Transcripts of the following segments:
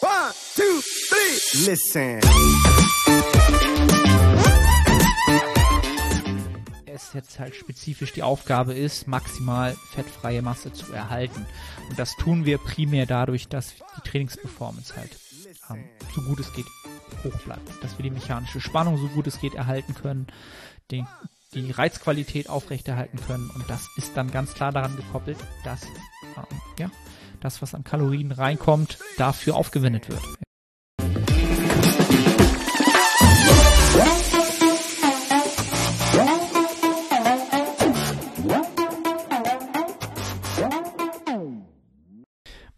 One, two, three. Listen. es jetzt halt spezifisch die Aufgabe ist, maximal fettfreie Masse zu erhalten. Und das tun wir primär dadurch, dass die Trainingsperformance halt ähm, so gut es geht hoch bleibt. Dass wir die mechanische Spannung so gut es geht erhalten können, den, die Reizqualität aufrechterhalten können. Und das ist dann ganz klar daran gekoppelt, dass ähm, ja, das, was an Kalorien reinkommt, dafür aufgewendet wird.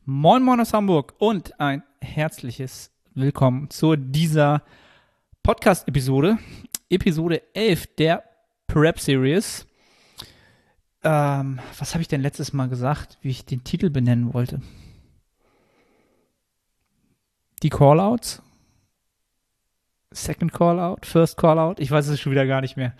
Moin Moin aus Hamburg und ein herzliches Willkommen zu dieser Podcast-Episode, Episode 11 der Prep Series. Ähm, was habe ich denn letztes Mal gesagt, wie ich den Titel benennen wollte? Die Callouts? Second Callout, First Callout, ich weiß es schon wieder gar nicht mehr.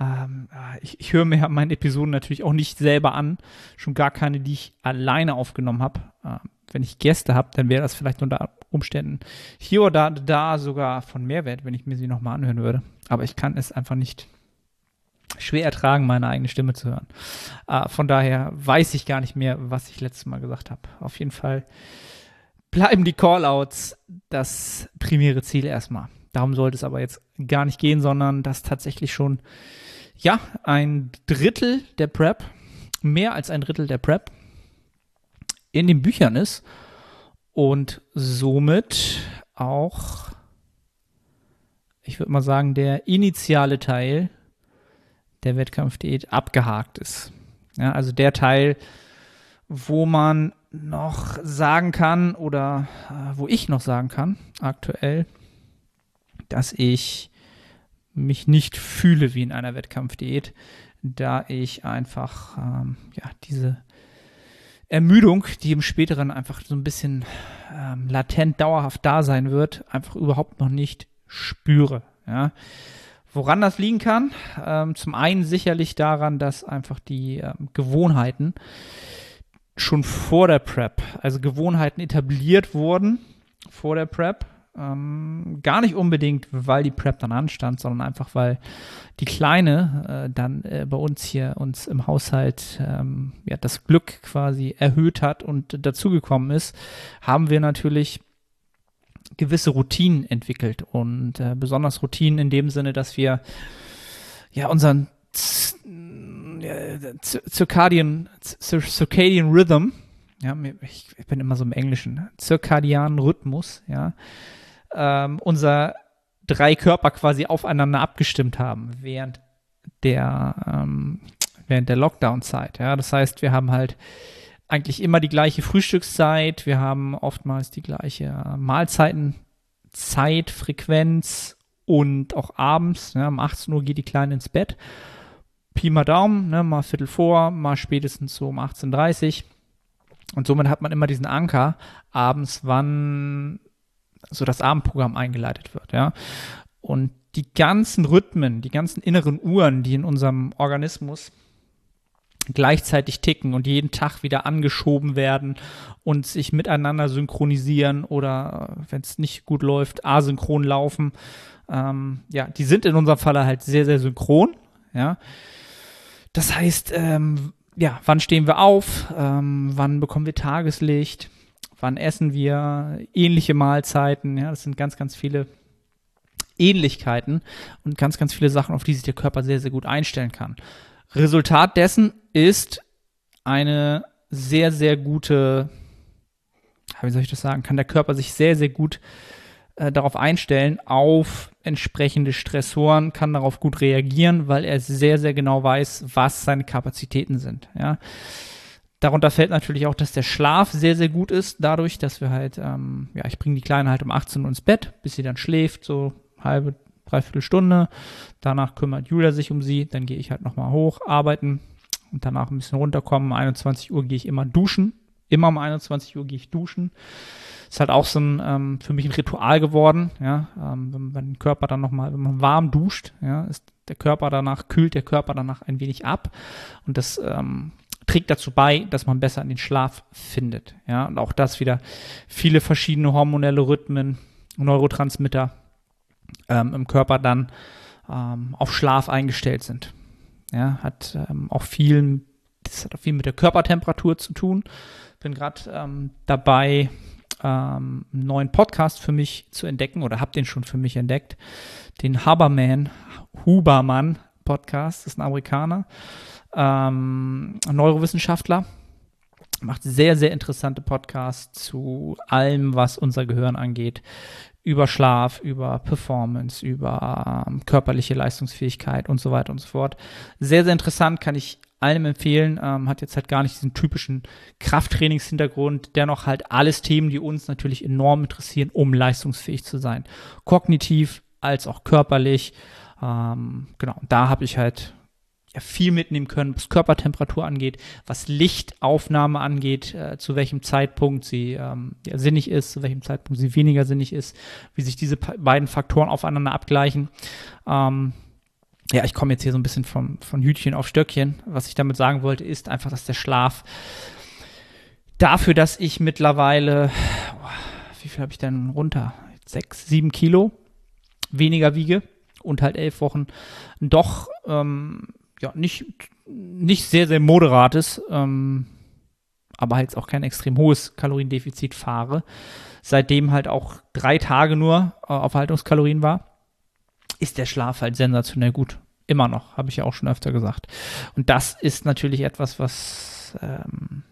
Ähm, äh, ich, ich höre mir meine Episoden natürlich auch nicht selber an, schon gar keine, die ich alleine aufgenommen habe. Ähm, wenn ich Gäste habe, dann wäre das vielleicht unter Umständen hier oder da sogar von Mehrwert, wenn ich mir sie nochmal anhören würde. Aber ich kann es einfach nicht schwer ertragen, meine eigene Stimme zu hören. Äh, von daher weiß ich gar nicht mehr, was ich letztes Mal gesagt habe. Auf jeden Fall bleiben die Callouts das primäre Ziel erstmal. Darum sollte es aber jetzt gar nicht gehen, sondern dass tatsächlich schon, ja, ein Drittel der Prep, mehr als ein Drittel der Prep in den Büchern ist und somit auch, ich würde mal sagen, der initiale Teil der Wettkampfdiät abgehakt ist. Ja, also der Teil, wo man noch sagen kann oder äh, wo ich noch sagen kann, aktuell, dass ich mich nicht fühle wie in einer Wettkampfdiät, da ich einfach ähm, ja diese Ermüdung, die im späteren einfach so ein bisschen ähm, latent dauerhaft da sein wird, einfach überhaupt noch nicht spüre. Ja. Woran das liegen kann? Ähm, zum einen sicherlich daran, dass einfach die ähm, Gewohnheiten schon vor der Prep, also Gewohnheiten etabliert wurden vor der Prep, ähm, gar nicht unbedingt, weil die Prep dann anstand, sondern einfach, weil die Kleine äh, dann äh, bei uns hier uns im Haushalt ähm, ja, das Glück quasi erhöht hat und dazugekommen ist, haben wir natürlich gewisse Routinen entwickelt und äh, besonders Routinen in dem Sinne, dass wir ja unseren Circadian, Circadian Rhythm, ja, ich, ich bin immer so im Englischen, Circadianen Rhythmus, ja, ähm, unser drei Körper quasi aufeinander abgestimmt haben während der, ähm, während der Lockdown-Zeit. Ja? Das heißt, wir haben halt eigentlich immer die gleiche Frühstückszeit, wir haben oftmals die gleiche Mahlzeitenzeit, Frequenz und auch abends, ja, um 18 Uhr geht die Kleine ins Bett. Pi mal Daumen, ne, mal Viertel vor, mal spätestens so um 18.30 Uhr. Und somit hat man immer diesen Anker abends, wann so das Abendprogramm eingeleitet wird, ja. Und die ganzen Rhythmen, die ganzen inneren Uhren, die in unserem Organismus gleichzeitig ticken und jeden Tag wieder angeschoben werden und sich miteinander synchronisieren oder wenn es nicht gut läuft, asynchron laufen. Ähm, ja, die sind in unserem Falle halt sehr, sehr synchron. Ja, das heißt, ähm, ja, wann stehen wir auf? Ähm, wann bekommen wir Tageslicht? wann essen wir, ähnliche Mahlzeiten, ja, das sind ganz, ganz viele Ähnlichkeiten und ganz, ganz viele Sachen, auf die sich der Körper sehr, sehr gut einstellen kann. Resultat dessen ist eine sehr, sehr gute, wie soll ich das sagen, kann der Körper sich sehr, sehr gut äh, darauf einstellen, auf entsprechende Stressoren, kann darauf gut reagieren, weil er sehr, sehr genau weiß, was seine Kapazitäten sind. Ja. Darunter fällt natürlich auch, dass der Schlaf sehr, sehr gut ist, dadurch, dass wir halt, ähm, ja, ich bringe die Kleine halt um 18 Uhr ins Bett, bis sie dann schläft, so halbe, dreiviertel Stunde. Danach kümmert Julia sich um sie, dann gehe ich halt nochmal hoch, arbeiten und danach ein bisschen runterkommen. Um 21 Uhr gehe ich immer duschen. Immer um 21 Uhr gehe ich duschen. Ist halt auch so ein, ähm, für mich ein Ritual geworden, ja, ähm, wenn, wenn der Körper dann nochmal, wenn man warm duscht, ja, ist der Körper danach, kühlt der Körper danach ein wenig ab und das ähm, trägt dazu bei, dass man besser in den Schlaf findet. Ja, und auch das wieder viele verschiedene hormonelle Rhythmen, Neurotransmitter ähm, im Körper dann ähm, auf Schlaf eingestellt sind. Ja, hat ähm, auch viel, das hat auch viel mit der Körpertemperatur zu tun. Bin gerade ähm, dabei, ähm, einen neuen Podcast für mich zu entdecken oder habe den schon für mich entdeckt. Den Haberman, Hubermann Podcast, ist ein Amerikaner, ähm, ein Neurowissenschaftler. Macht sehr, sehr interessante Podcasts zu allem, was unser Gehirn angeht. Über Schlaf, über Performance, über ähm, körperliche Leistungsfähigkeit und so weiter und so fort. Sehr, sehr interessant, kann ich allem empfehlen. Ähm, hat jetzt halt gar nicht diesen typischen Krafttrainingshintergrund, dennoch halt alles Themen, die uns natürlich enorm interessieren, um leistungsfähig zu sein. Kognitiv als auch körperlich. Ähm, genau, da habe ich halt viel mitnehmen können, was Körpertemperatur angeht, was Lichtaufnahme angeht, äh, zu welchem Zeitpunkt sie ähm, ja, sinnig ist, zu welchem Zeitpunkt sie weniger sinnig ist, wie sich diese beiden Faktoren aufeinander abgleichen. Ähm, ja, ich komme jetzt hier so ein bisschen vom, von Hütchen auf Stöckchen. Was ich damit sagen wollte, ist einfach, dass der Schlaf dafür, dass ich mittlerweile, wie viel habe ich denn runter? Sechs, sieben Kilo weniger wiege und halt elf Wochen doch ähm, ja nicht, nicht sehr, sehr moderates, ähm, aber halt auch kein extrem hohes Kaloriendefizit fahre. Seitdem halt auch drei Tage nur äh, auf Haltungskalorien war ist der Schlaf halt sensationell gut. Immer noch, habe ich ja auch schon öfter gesagt. Und das ist natürlich etwas, was ähm,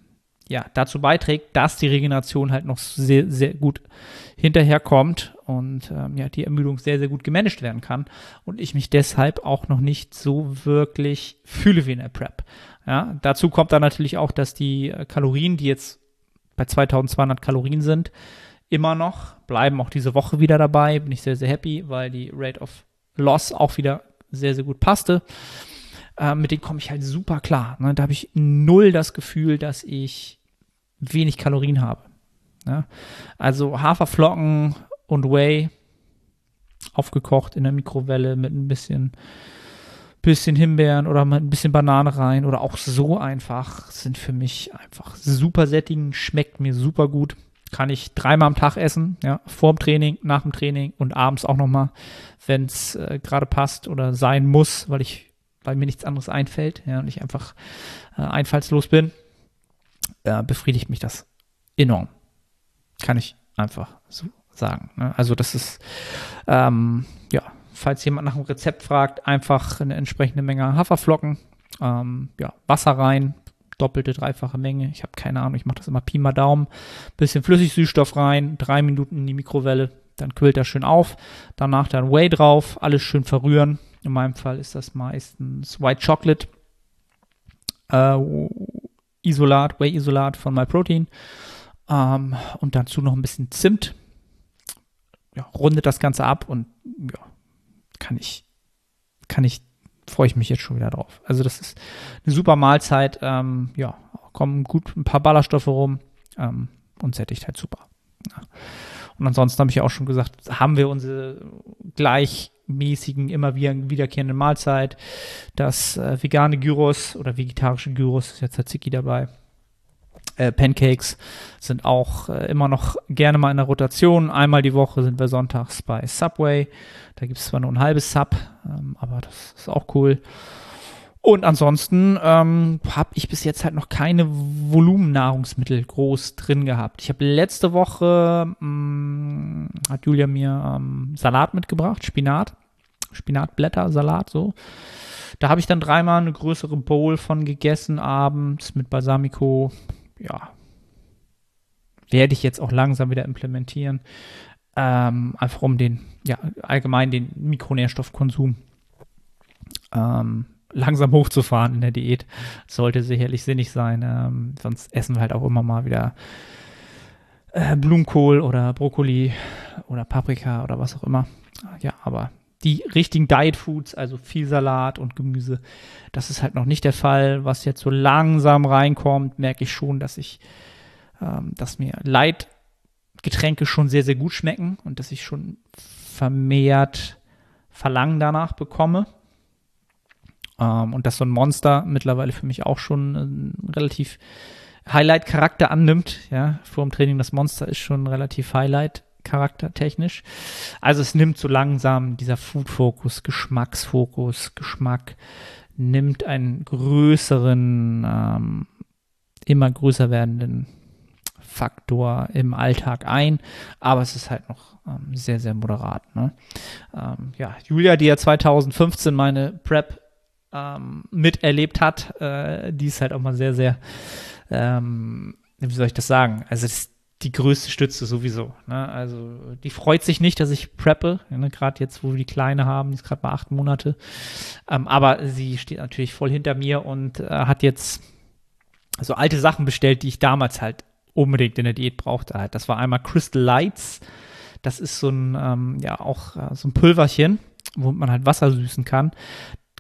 ja dazu beiträgt, dass die Regeneration halt noch sehr, sehr gut hinterherkommt und ähm, ja, die Ermüdung sehr, sehr gut gemanagt werden kann und ich mich deshalb auch noch nicht so wirklich fühle wie in der Prep. Ja, dazu kommt dann natürlich auch, dass die äh, Kalorien, die jetzt bei 2200 Kalorien sind, immer noch bleiben auch diese Woche wieder dabei. Bin ich sehr, sehr happy, weil die Rate of Loss auch wieder sehr, sehr gut passte. Äh, mit denen komme ich halt super klar. Ne? Da habe ich null das Gefühl, dass ich wenig Kalorien habe. Ne? Also Haferflocken und Whey aufgekocht in der Mikrowelle mit ein bisschen, bisschen Himbeeren oder mit ein bisschen Banane rein oder auch so einfach sind für mich einfach super sättigend, schmeckt mir super gut kann ich dreimal am Tag essen, ja, vor dem Training, nach dem Training und abends auch nochmal, wenn es äh, gerade passt oder sein muss, weil ich, weil mir nichts anderes einfällt, ja, und ich einfach äh, einfallslos bin, äh, befriedigt mich das enorm. Kann ich einfach so sagen. Ne? Also das ist, ähm, ja, falls jemand nach einem Rezept fragt, einfach eine entsprechende Menge Haferflocken, ähm, ja, Wasser rein, doppelte, dreifache Menge. Ich habe keine Ahnung, ich mache das immer Pi mal Daumen. Bisschen Flüssigsüßstoff rein, drei Minuten in die Mikrowelle, dann quillt er schön auf. Danach dann Whey drauf, alles schön verrühren. In meinem Fall ist das meistens White Chocolate. Äh, Isolat, Whey-Isolat von MyProtein. Ähm, und dazu noch ein bisschen Zimt. Ja, rundet das Ganze ab und ja, kann ich, kann ich freue ich mich jetzt schon wieder drauf. Also das ist eine super Mahlzeit. Ähm, ja, kommen gut ein paar Ballaststoffe rum ähm, und sättigt halt super. Ja. Und ansonsten habe ich ja auch schon gesagt, haben wir unsere gleichmäßigen, immer wiederkehrende Mahlzeit. Das äh, vegane Gyros oder vegetarische Gyros ist jetzt Tzatziki dabei. Äh, Pancakes sind auch äh, immer noch gerne mal in der Rotation. Einmal die Woche sind wir sonntags bei Subway. Da gibt es zwar nur ein halbes Sub, ähm, aber das ist auch cool. Und ansonsten ähm, habe ich bis jetzt halt noch keine Volumennahrungsmittel groß drin gehabt. Ich habe letzte Woche, mh, mm, hat Julia mir ähm, Salat mitgebracht, Spinat, Spinatblätter, Salat so. Da habe ich dann dreimal eine größere Bowl von gegessen abends mit Balsamico, ja, werde ich jetzt auch langsam wieder implementieren. Ähm, einfach um den, ja, allgemein den Mikronährstoffkonsum ähm, langsam hochzufahren in der Diät. Sollte sicherlich sinnig sein. Ähm, sonst essen wir halt auch immer mal wieder äh, Blumenkohl oder Brokkoli oder Paprika oder was auch immer. Ja, aber die richtigen Diet Foods, also viel Salat und Gemüse, das ist halt noch nicht der Fall. Was jetzt so langsam reinkommt, merke ich schon, dass ich, ähm, dass mir Leitgetränke schon sehr, sehr gut schmecken und dass ich schon vermehrt Verlangen danach bekomme. Ähm, und dass so ein Monster mittlerweile für mich auch schon ein relativ Highlight-Charakter annimmt. Ja, vor dem Training das Monster ist schon relativ Highlight charaktertechnisch. Also es nimmt so langsam dieser Food-Fokus, Geschmacksfokus, Geschmack nimmt einen größeren, ähm, immer größer werdenden Faktor im Alltag ein, aber es ist halt noch ähm, sehr, sehr moderat. Ne? Ähm, ja, Julia, die ja 2015 meine Prep ähm, miterlebt hat, äh, die ist halt auch mal sehr, sehr, ähm, wie soll ich das sagen? Also das, die größte Stütze sowieso. Ne? Also die freut sich nicht, dass ich preppe, ne? gerade jetzt, wo wir die Kleine haben, die ist gerade mal acht Monate. Ähm, aber sie steht natürlich voll hinter mir und äh, hat jetzt so alte Sachen bestellt, die ich damals halt unbedingt in der Diät brauchte. Halt. Das war einmal Crystal Lights. Das ist so ein, ähm, ja, auch äh, so ein Pulverchen, wo man halt Wasser süßen kann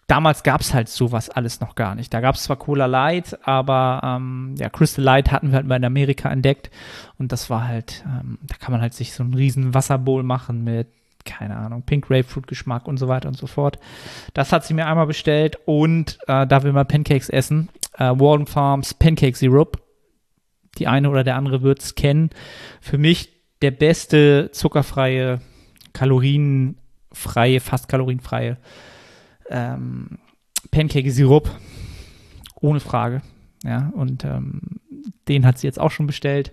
damals gab es halt sowas alles noch gar nicht. Da gab es zwar Cola Light, aber ähm, ja, Crystal Light hatten wir halt mal in Amerika entdeckt und das war halt, ähm, da kann man halt sich so einen riesen Wasserbowl machen mit keine Ahnung, Pink Grapefruit Geschmack und so weiter und so fort. Das hat sie mir einmal bestellt und äh, da wir mal Pancakes essen, äh, Walden Farms Pancake Syrup. Die eine oder der andere wird es kennen. Für mich der beste zuckerfreie, kalorienfreie, fast kalorienfreie ähm, Pancake-Sirup, ohne Frage. Ja, und ähm, den hat sie jetzt auch schon bestellt.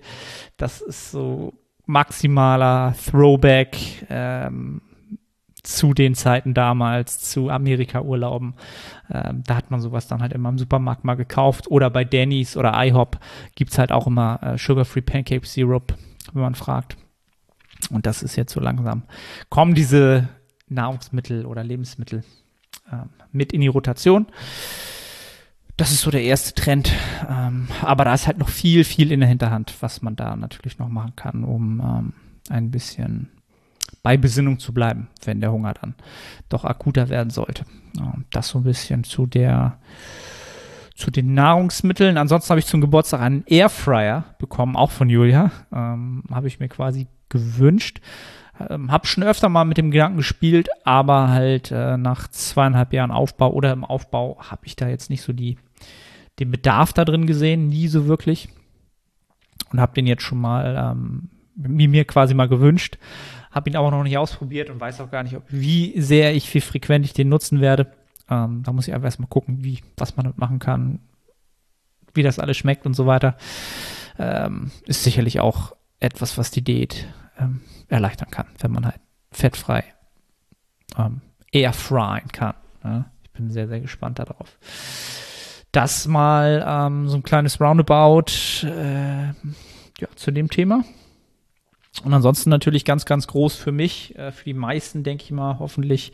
Das ist so maximaler Throwback ähm, zu den Zeiten damals, zu Amerika-Urlauben. Ähm, da hat man sowas dann halt immer im Supermarkt mal gekauft. Oder bei Denny's oder IHOP gibt es halt auch immer äh, Sugar-Free Pancake Syrup, wenn man fragt. Und das ist jetzt so langsam. Kommen diese Nahrungsmittel oder Lebensmittel ähm, mit in die Rotation. Das ist so der erste Trend. Ähm, aber da ist halt noch viel, viel in der Hinterhand, was man da natürlich noch machen kann, um ähm, ein bisschen bei Besinnung zu bleiben, wenn der Hunger dann doch akuter werden sollte. das so ein bisschen zu der zu den Nahrungsmitteln. Ansonsten habe ich zum Geburtstag einen Airfryer bekommen, auch von Julia. Ähm, habe ich mir quasi gewünscht. Ähm, hab schon öfter mal mit dem Gedanken gespielt, aber halt äh, nach zweieinhalb Jahren Aufbau oder im Aufbau habe ich da jetzt nicht so die, den Bedarf da drin gesehen, nie so wirklich. Und habe den jetzt schon mal ähm, mir quasi mal gewünscht. Habe ihn aber noch nicht ausprobiert und weiß auch gar nicht, ob, wie sehr ich, wie frequent ich den nutzen werde. Ähm, da muss ich einfach erstmal gucken, wie, was man damit machen kann, wie das alles schmeckt und so weiter. Ähm, ist sicherlich auch etwas, was die Diät ähm, erleichtern kann, wenn man halt fettfrei ähm, eher fryen kann. Ne? Ich bin sehr, sehr gespannt darauf. Das mal ähm, so ein kleines Roundabout äh, ja, zu dem Thema. Und ansonsten natürlich ganz, ganz groß für mich, äh, für die meisten, denke ich mal, hoffentlich,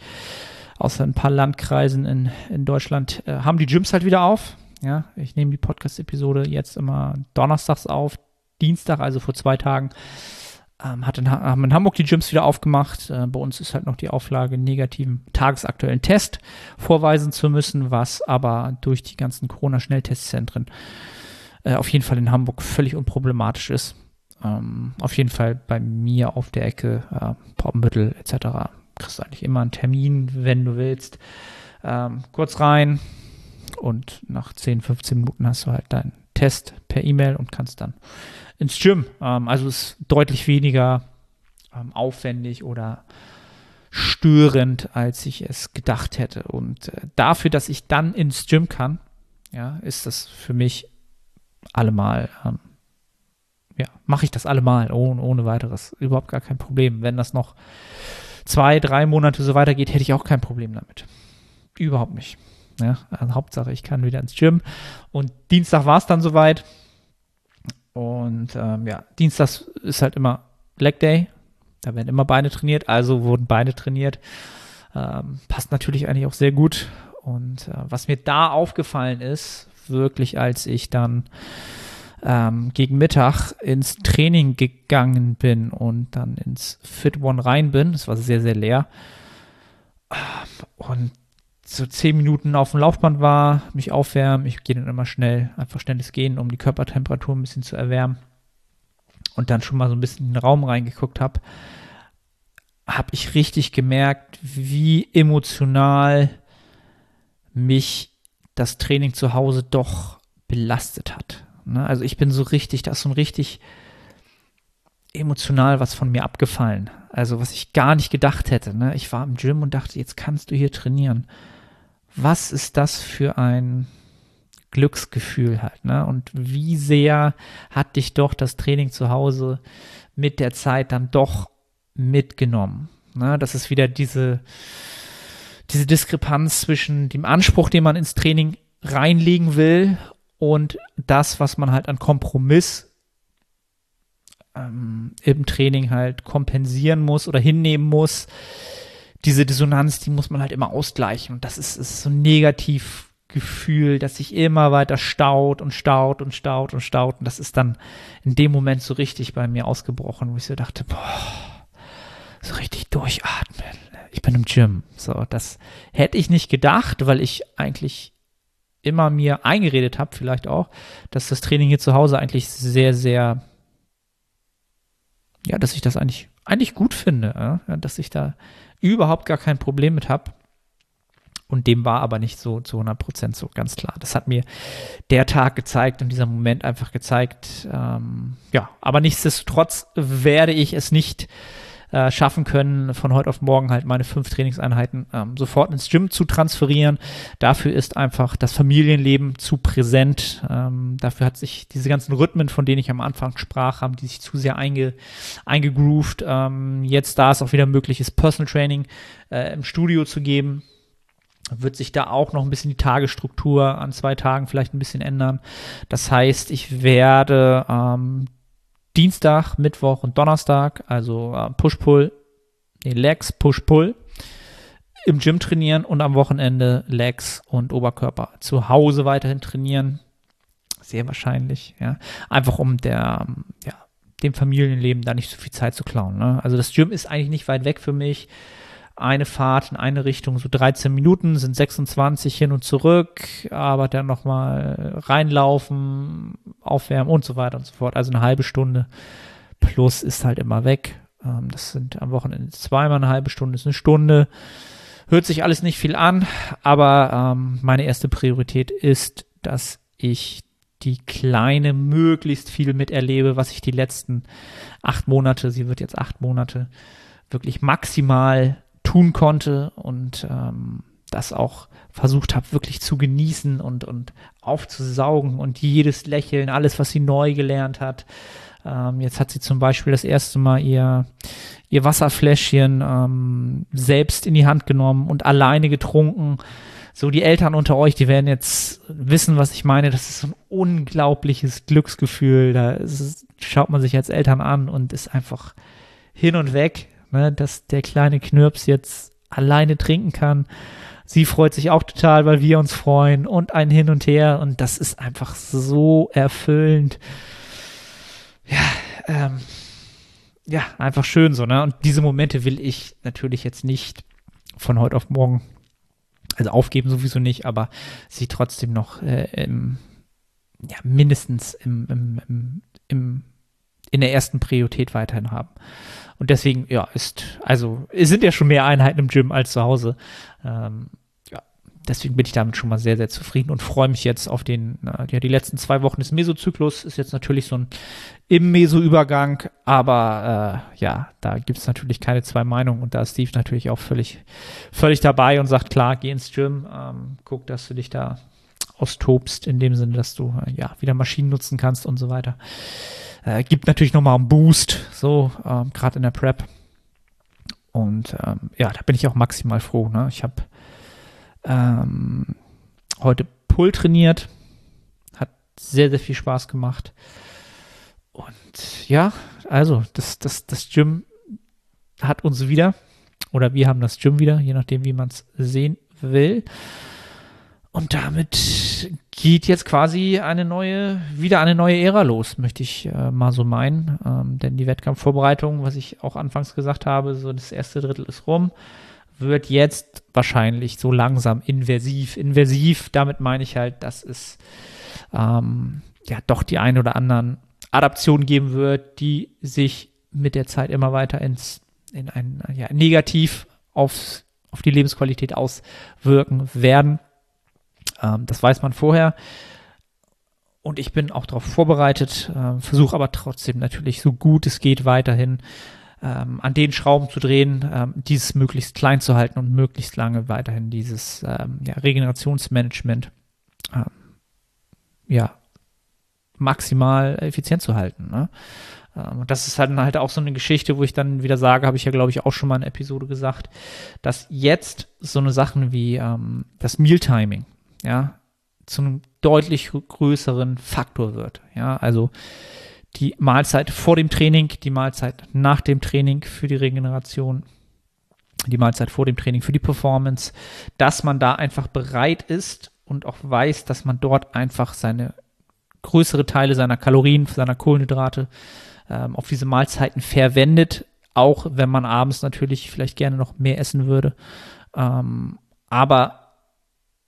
außer ein paar Landkreisen in, in Deutschland, äh, haben die Gyms halt wieder auf. Ja, ich nehme die Podcast-Episode jetzt immer donnerstags auf, Dienstag, also vor zwei Tagen ähm, hat in, haben in Hamburg die Gyms wieder aufgemacht. Äh, bei uns ist halt noch die Auflage, negativen tagesaktuellen Test vorweisen zu müssen, was aber durch die ganzen Corona-Schnelltestzentren äh, auf jeden Fall in Hamburg völlig unproblematisch ist. Ähm, auf jeden Fall bei mir auf der Ecke, äh, Poppenbüttel etc. Kriegst du eigentlich immer einen Termin, wenn du willst. Ähm, kurz rein und nach 10, 15 Minuten hast du halt deinen Test per E-Mail und kannst dann ins Gym. Ähm, also ist deutlich weniger ähm, aufwendig oder störend, als ich es gedacht hätte. Und äh, dafür, dass ich dann ins Gym kann, ja, ist das für mich allemal, ähm, ja, mache ich das allemal, ohne, ohne weiteres. Überhaupt gar kein Problem. Wenn das noch zwei, drei Monate so weitergeht, hätte ich auch kein Problem damit. Überhaupt nicht. Ja, also Hauptsache, ich kann wieder ins Gym. Und Dienstag war es dann soweit. Und ähm, ja, Dienstags ist halt immer Leg Day. Da werden immer Beine trainiert, also wurden Beine trainiert. Ähm, passt natürlich eigentlich auch sehr gut. Und äh, was mir da aufgefallen ist, wirklich als ich dann ähm, gegen Mittag ins Training gegangen bin und dann ins Fit One rein bin, es war sehr, sehr leer. Und so zehn Minuten auf dem Laufband war, mich aufwärmen. Ich gehe dann immer schnell, einfach schnelles Gehen, um die Körpertemperatur ein bisschen zu erwärmen. Und dann schon mal so ein bisschen in den Raum reingeguckt habe, habe ich richtig gemerkt, wie emotional mich das Training zu Hause doch belastet hat. Ne? Also ich bin so richtig, da ist so ein richtig emotional was von mir abgefallen. Also was ich gar nicht gedacht hätte. Ne? Ich war im Gym und dachte, jetzt kannst du hier trainieren. Was ist das für ein Glücksgefühl halt, ne? Und wie sehr hat dich doch das Training zu Hause mit der Zeit dann doch mitgenommen? Ne? Das ist wieder diese, diese Diskrepanz zwischen dem Anspruch, den man ins Training reinlegen will und das, was man halt an Kompromiss ähm, im Training halt kompensieren muss oder hinnehmen muss. Diese Dissonanz, die muss man halt immer ausgleichen. Und das ist, ist so ein Negativgefühl, das sich immer weiter staut und staut und staut und staut. Und das ist dann in dem Moment so richtig bei mir ausgebrochen, wo ich so dachte, boah, so richtig durchatmen. Ich bin im Gym. So, das hätte ich nicht gedacht, weil ich eigentlich immer mir eingeredet habe, vielleicht auch, dass das Training hier zu Hause eigentlich sehr, sehr, ja, dass ich das eigentlich, eigentlich gut finde, ja? dass ich da überhaupt gar kein Problem mit habe. Und dem war aber nicht so zu 100 Prozent so, ganz klar. Das hat mir der Tag gezeigt und dieser Moment einfach gezeigt. Ähm, ja, aber nichtsdestotrotz werde ich es nicht äh, schaffen können, von heute auf morgen halt meine fünf Trainingseinheiten ähm, sofort ins Gym zu transferieren. Dafür ist einfach das Familienleben zu präsent. Ähm, dafür hat sich diese ganzen Rhythmen, von denen ich am Anfang sprach, haben die sich zu sehr einge, eingegroovt. Ähm, jetzt, da es auch wieder möglich ist, Personal Training äh, im Studio zu geben, wird sich da auch noch ein bisschen die Tagesstruktur an zwei Tagen vielleicht ein bisschen ändern. Das heißt, ich werde ähm, Dienstag, Mittwoch und Donnerstag, also äh, Push-Pull, nee, Legs, Push-Pull im Gym trainieren und am Wochenende Legs und Oberkörper zu Hause weiterhin trainieren. Sehr wahrscheinlich, ja. Einfach um der, ja, dem Familienleben da nicht so viel Zeit zu klauen. Ne? Also das Gym ist eigentlich nicht weit weg für mich eine Fahrt in eine Richtung, so 13 Minuten, sind 26 hin und zurück, aber dann nochmal reinlaufen, aufwärmen und so weiter und so fort. Also eine halbe Stunde plus ist halt immer weg. Ähm, das sind am Wochenende zweimal eine halbe Stunde, ist eine Stunde. Hört sich alles nicht viel an, aber ähm, meine erste Priorität ist, dass ich die Kleine möglichst viel miterlebe, was ich die letzten acht Monate, sie wird jetzt acht Monate, wirklich maximal tun konnte und ähm, das auch versucht habe, wirklich zu genießen und, und aufzusaugen und jedes Lächeln, alles, was sie neu gelernt hat. Ähm, jetzt hat sie zum Beispiel das erste Mal ihr, ihr Wasserfläschchen ähm, selbst in die Hand genommen und alleine getrunken. So, die Eltern unter euch, die werden jetzt wissen, was ich meine. Das ist so ein unglaubliches Glücksgefühl. Da ist, schaut man sich als Eltern an und ist einfach hin und weg ne, dass der kleine Knirps jetzt alleine trinken kann. Sie freut sich auch total, weil wir uns freuen und ein Hin und Her und das ist einfach so erfüllend. Ja, ähm, ja, einfach schön so, ne? Und diese Momente will ich natürlich jetzt nicht von heute auf morgen, also aufgeben sowieso nicht, aber sie trotzdem noch äh, im, ja, mindestens im, im, im, im, in der ersten Priorität weiterhin haben. Und deswegen, ja, ist, also, es sind ja schon mehr Einheiten im Gym als zu Hause. Ähm, ja, deswegen bin ich damit schon mal sehr, sehr zufrieden und freue mich jetzt auf den, ja, die letzten zwei Wochen des Mesozyklus ist jetzt natürlich so ein im Meso-Übergang, aber äh, ja, da gibt es natürlich keine zwei Meinungen und da ist Steve natürlich auch völlig, völlig dabei und sagt, klar, geh ins Gym, ähm, guck, dass du dich da austobst, in dem Sinne, dass du äh, ja wieder Maschinen nutzen kannst und so weiter. Äh, gibt natürlich nochmal einen Boost, so, ähm, gerade in der Prep. Und ähm, ja, da bin ich auch maximal froh. Ne? Ich habe ähm, heute Pull trainiert, hat sehr, sehr viel Spaß gemacht. Und ja, also das, das, das Gym hat uns wieder, oder wir haben das Gym wieder, je nachdem, wie man es sehen will. Und damit geht jetzt quasi eine neue, wieder eine neue Ära los, möchte ich äh, mal so meinen. Ähm, denn die Wettkampfvorbereitung, was ich auch anfangs gesagt habe, so das erste Drittel ist rum, wird jetzt wahrscheinlich so langsam inversiv. Inversiv, damit meine ich halt, dass es ähm, ja doch die ein oder anderen Adaptionen geben wird, die sich mit der Zeit immer weiter ins, in ein ja, negativ aufs, auf die Lebensqualität auswirken werden Ähm, das weiß man vorher. Und ich bin auch darauf vorbereitet, äh, versuche aber trotzdem natürlich so gut es geht weiterhin ähm, an den Schrauben zu drehen, ähm, dieses möglichst klein zu halten und möglichst lange weiterhin dieses ähm, ja, Regenerationsmanagement ähm, ja, maximal effizient zu halten. Ne? Ähm, und das ist halt, halt auch so eine Geschichte, wo ich dann wieder sage, habe ich ja, glaube ich, auch schon mal in Episode gesagt, dass jetzt so eine Sachen wie ähm, das Mealtiming, ja, zu einem deutlich größeren Faktor wird. Ja, also die Mahlzeit vor dem Training, die Mahlzeit nach dem Training für die Regeneration, die Mahlzeit vor dem Training für die Performance, dass man da einfach bereit ist und auch weiß, dass man dort einfach seine größere Teile seiner Kalorien, seiner Kohlenhydrate ähm, auf diese Mahlzeiten verwendet, auch wenn man abends natürlich vielleicht gerne noch mehr essen würde. Ähm, aber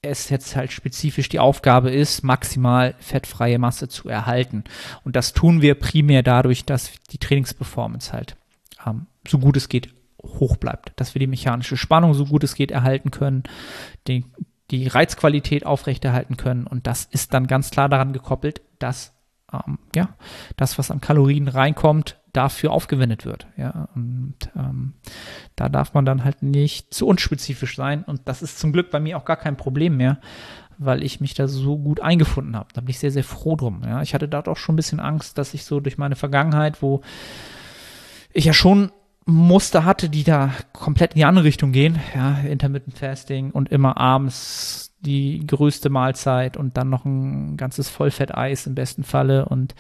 es jetzt halt spezifisch die Aufgabe ist, maximal fettfreie Masse zu erhalten. Und das tun wir primär dadurch, dass die Trainingsperformance halt ähm, so gut es geht hoch bleibt, dass wir die mechanische Spannung so gut es geht erhalten können, die, die Reizqualität aufrechterhalten können. Und das ist dann ganz klar daran gekoppelt, dass ähm, ja, das, was an Kalorien reinkommt, dafür aufgewendet wird. Ja, und ähm, da darf man dann halt nicht zu unspezifisch sein. Und das ist zum Glück bei mir auch gar kein Problem mehr, weil ich mich da so gut eingefunden habe. Da bin ich sehr, sehr froh drum. Ja, ich hatte dort auch schon ein bisschen Angst, dass ich so durch meine Vergangenheit, wo ich ja schon Muster hatte, die da komplett in die andere Richtung gehen, ja, Intermittent Fasting und immer abends die größte Mahlzeit und dann noch ein ganzes Vollfetteis im besten Falle und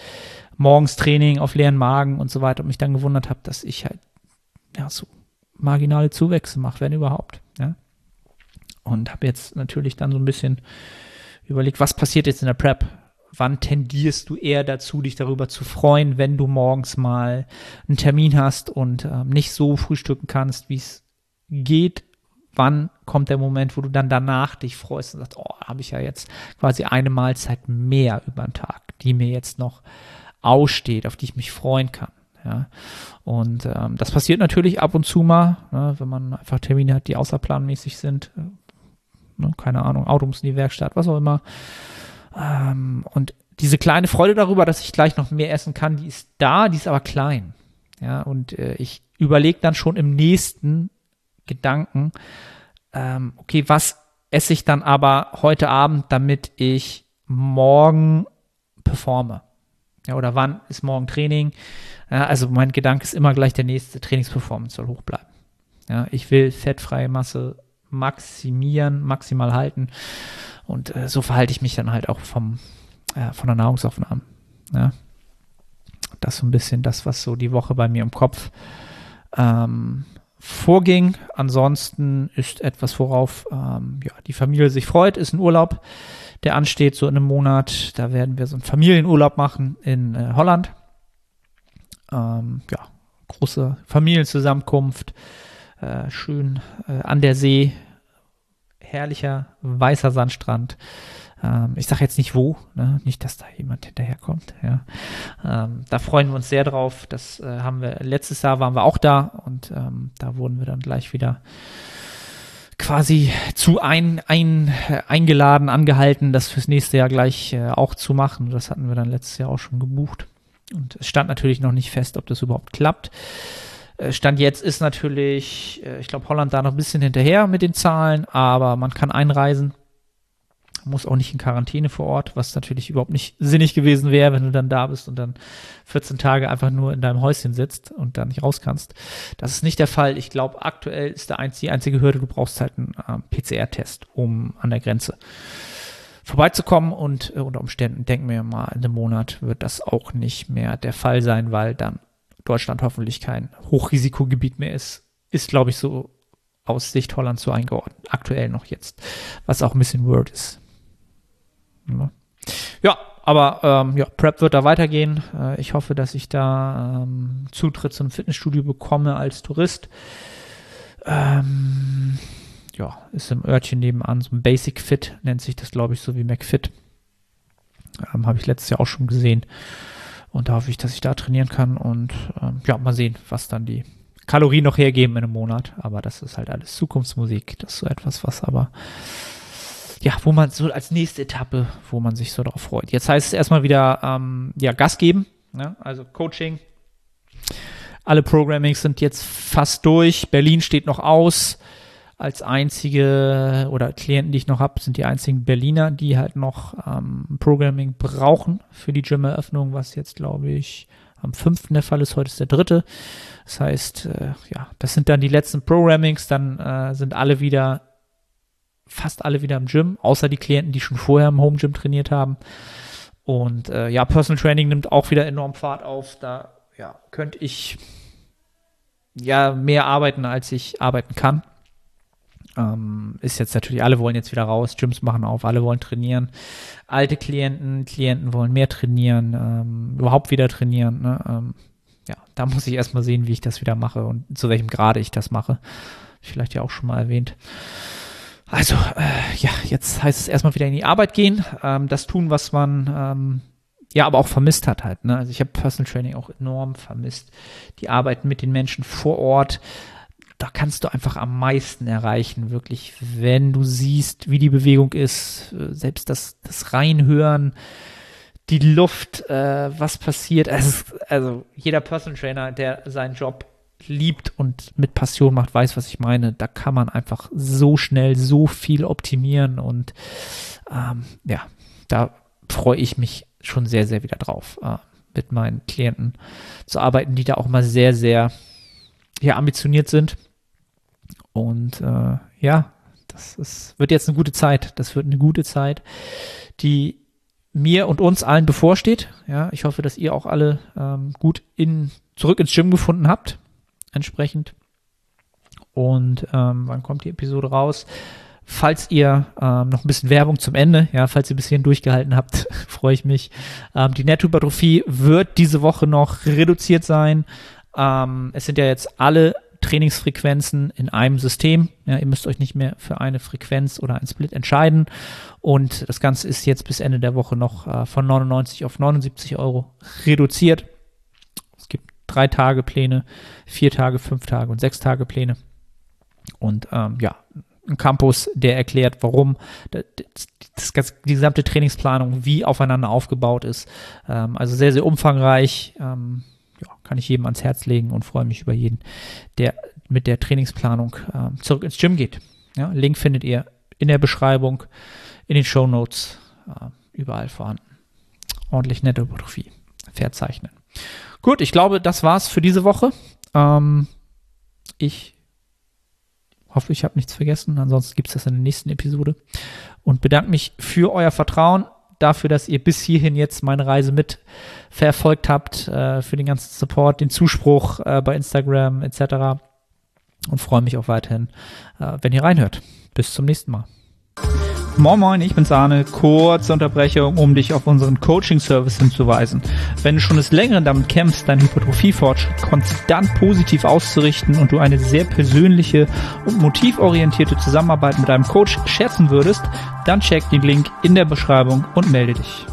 morgens Training auf leeren Magen und so weiter und mich dann gewundert habe, dass ich halt ja so marginale Zuwächse mache, wenn überhaupt. Ja. Und habe jetzt natürlich dann so ein bisschen überlegt, was passiert jetzt in der Prep? Wann tendierst du eher dazu, dich darüber zu freuen, wenn du morgens mal einen Termin hast und ähm, nicht so frühstücken kannst, wie es geht wann kommt der Moment, wo du dann danach dich freust und sagst, oh, habe ich ja jetzt quasi eine Mahlzeit mehr über den Tag, die mir jetzt noch aussteht, auf die ich mich freuen kann. Ja, und ähm, das passiert natürlich ab und zu mal, ne, wenn man einfach Termine hat, die außerplanmäßig sind. Äh, ne, keine Ahnung, Auto muss in die Werkstatt, was auch immer. Ähm, und diese kleine Freude darüber, dass ich gleich noch mehr essen kann, die ist da, die ist aber klein. Ja, und äh, ich überlege dann schon im nächsten Gedanken, ähm, okay, was esse ich dann aber heute Abend, damit ich morgen performe? Ja, oder wann ist morgen Training? Ja, also mein Gedanke ist immer gleich, der nächste Trainingsperformance soll hoch bleiben. Ja, ich will fettfreie Masse maximieren, maximal halten. Und äh, so verhalte ich mich dann halt auch vom, äh, von der Nahrungsaufnahme. Ja. Das ist so ein bisschen das, was so die Woche bei mir im Kopf ähm, vorging. Ansonsten ist etwas, worauf ähm, ja, die Familie sich freut, ist ein Urlaub, der ansteht so in einem Monat. Da werden wir so einen Familienurlaub machen in äh, Holland. Ähm, ja, große Familienzusammenkunft, äh, schön äh, an der See, herrlicher weißer Sandstrand. Ähm, ich sage jetzt nicht wo, ne? nicht, dass da jemand hinterherkommt. Ja. Ähm, da freuen wir uns sehr drauf. Das äh, haben wir letztes Jahr waren wir auch da und ähm, da wurden wir dann gleich wieder quasi zu ein, ein, eingeladen, angehalten, das fürs nächste Jahr gleich äh, auch zu machen. Das hatten wir dann letztes Jahr auch schon gebucht. Und es stand natürlich noch nicht fest, ob das überhaupt klappt. Äh, stand jetzt ist natürlich, äh, ich glaube, Holland da noch ein bisschen hinterher mit den Zahlen, aber man kann einreisen muss auch nicht in Quarantäne vor Ort, was natürlich überhaupt nicht sinnig gewesen wäre, wenn du dann da bist und dann 14 Tage einfach nur in deinem Häuschen sitzt und da nicht raus kannst. Das ist nicht der Fall. Ich glaube, aktuell ist der einzige, die einzige Hürde, du brauchst halt einen äh, PCR-Test, um an der Grenze vorbeizukommen und äh, unter Umständen denken wir mal, in einem Monat wird das auch nicht mehr der Fall sein, weil dann Deutschland hoffentlich kein Hochrisikogebiet mehr ist. Ist, glaube ich, so aus Sicht Hollands so eingeordnet. Aktuell noch jetzt, was auch ein bisschen Word ist. Ja, aber ähm, ja, Prep wird da weitergehen. Äh, ich hoffe, dass ich da ähm, Zutritt zum Fitnessstudio bekomme als Tourist. Ähm, ja, ist im Örtchen nebenan, so ein Basic Fit nennt sich das, glaube ich, so wie McFit. Ähm, Habe ich letztes Jahr auch schon gesehen. Und da hoffe ich, dass ich da trainieren kann und ähm, ja, mal sehen, was dann die Kalorien noch hergeben in einem Monat. Aber das ist halt alles Zukunftsmusik. Das ist so etwas, was aber ja, wo man so als nächste Etappe, wo man sich so darauf freut. Jetzt heißt es erstmal wieder, ähm, ja, Gas geben, ne? also Coaching. Alle Programmings sind jetzt fast durch. Berlin steht noch aus. Als einzige oder Klienten, die ich noch habe, sind die einzigen Berliner, die halt noch ähm, Programming brauchen für die Gym-Eröffnung, was jetzt, glaube ich, am 5. der Fall ist. Heute ist der dritte. Das heißt, äh, ja, das sind dann die letzten Programmings. Dann äh, sind alle wieder fast alle wieder im Gym, außer die Klienten, die schon vorher im Home Gym trainiert haben. Und äh, ja, Personal Training nimmt auch wieder enorm Fahrt auf. Da ja, könnte ich ja mehr arbeiten, als ich arbeiten kann. Ähm, ist jetzt natürlich, alle wollen jetzt wieder raus, Gyms machen auf, alle wollen trainieren. Alte Klienten, Klienten wollen mehr trainieren, ähm, überhaupt wieder trainieren. Ne? Ähm, ja, da muss ich erstmal sehen, wie ich das wieder mache und zu welchem Grade ich das mache. Vielleicht ja auch schon mal erwähnt. Also, äh, ja, jetzt heißt es erstmal wieder in die Arbeit gehen, ähm, das tun, was man ähm, ja aber auch vermisst hat halt. Ne? Also ich habe Personal Training auch enorm vermisst. Die Arbeit mit den Menschen vor Ort, da kannst du einfach am meisten erreichen, wirklich, wenn du siehst, wie die Bewegung ist, äh, selbst das, das Reinhören, die Luft, äh, was passiert. Also, also jeder Personal Trainer, der seinen Job liebt und mit Passion macht, weiß, was ich meine. Da kann man einfach so schnell so viel optimieren und ähm, ja, da freue ich mich schon sehr, sehr wieder drauf, äh, mit meinen Klienten zu arbeiten, die da auch mal sehr, sehr ja, ambitioniert sind. Und äh, ja, das ist, wird jetzt eine gute Zeit. Das wird eine gute Zeit, die mir und uns allen bevorsteht. Ja, ich hoffe, dass ihr auch alle ähm, gut in, zurück ins Gym gefunden habt entsprechend. Und ähm, wann kommt die Episode raus? Falls ihr ähm, noch ein bisschen Werbung zum Ende, ja, falls ihr bis hierhin durchgehalten habt, freue ich mich. Ähm, die Nettohypertrophie wird diese Woche noch reduziert sein. Ähm, es sind ja jetzt alle Trainingsfrequenzen in einem System. Ja, ihr müsst euch nicht mehr für eine Frequenz oder ein Split entscheiden. Und das Ganze ist jetzt bis Ende der Woche noch äh, von 99 auf 79 Euro reduziert drei Tage Pläne, vier Tage, fünf Tage und sechs Tage Pläne. Und ähm, ja, ein Campus, der erklärt, warum das, das, die gesamte Trainingsplanung wie aufeinander aufgebaut ist. Ähm, also sehr, sehr umfangreich. Ähm, ja, kann ich jedem ans Herz legen und freue mich über jeden, der mit der Trainingsplanung ähm, zurück ins Gym geht. Ja, Link findet ihr in der Beschreibung, in den Show Notes, äh, überall vorhanden. Ordentlich nette Hypertrophie. Verzeichnen. Gut, ich glaube, das war's für diese Woche. Ähm, ich hoffe, ich habe nichts vergessen. Ansonsten gibt es das in der nächsten Episode. Und bedanke mich für euer Vertrauen, dafür, dass ihr bis hierhin jetzt meine Reise mit verfolgt habt, äh, für den ganzen Support, den Zuspruch äh, bei Instagram etc. Und freue mich auch weiterhin, äh, wenn ihr reinhört. Bis zum nächsten Mal. Moin Moin, ich bin's Arne. Kurze Unterbrechung, um dich auf unseren Coaching-Service hinzuweisen. Wenn du schon des Längeren damit kämpfst, deinen Hypertrophie-Fortschritt konstant positiv auszurichten und du eine sehr persönliche und motivorientierte Zusammenarbeit mit einem Coach schätzen würdest, dann check den Link in der Beschreibung und melde dich.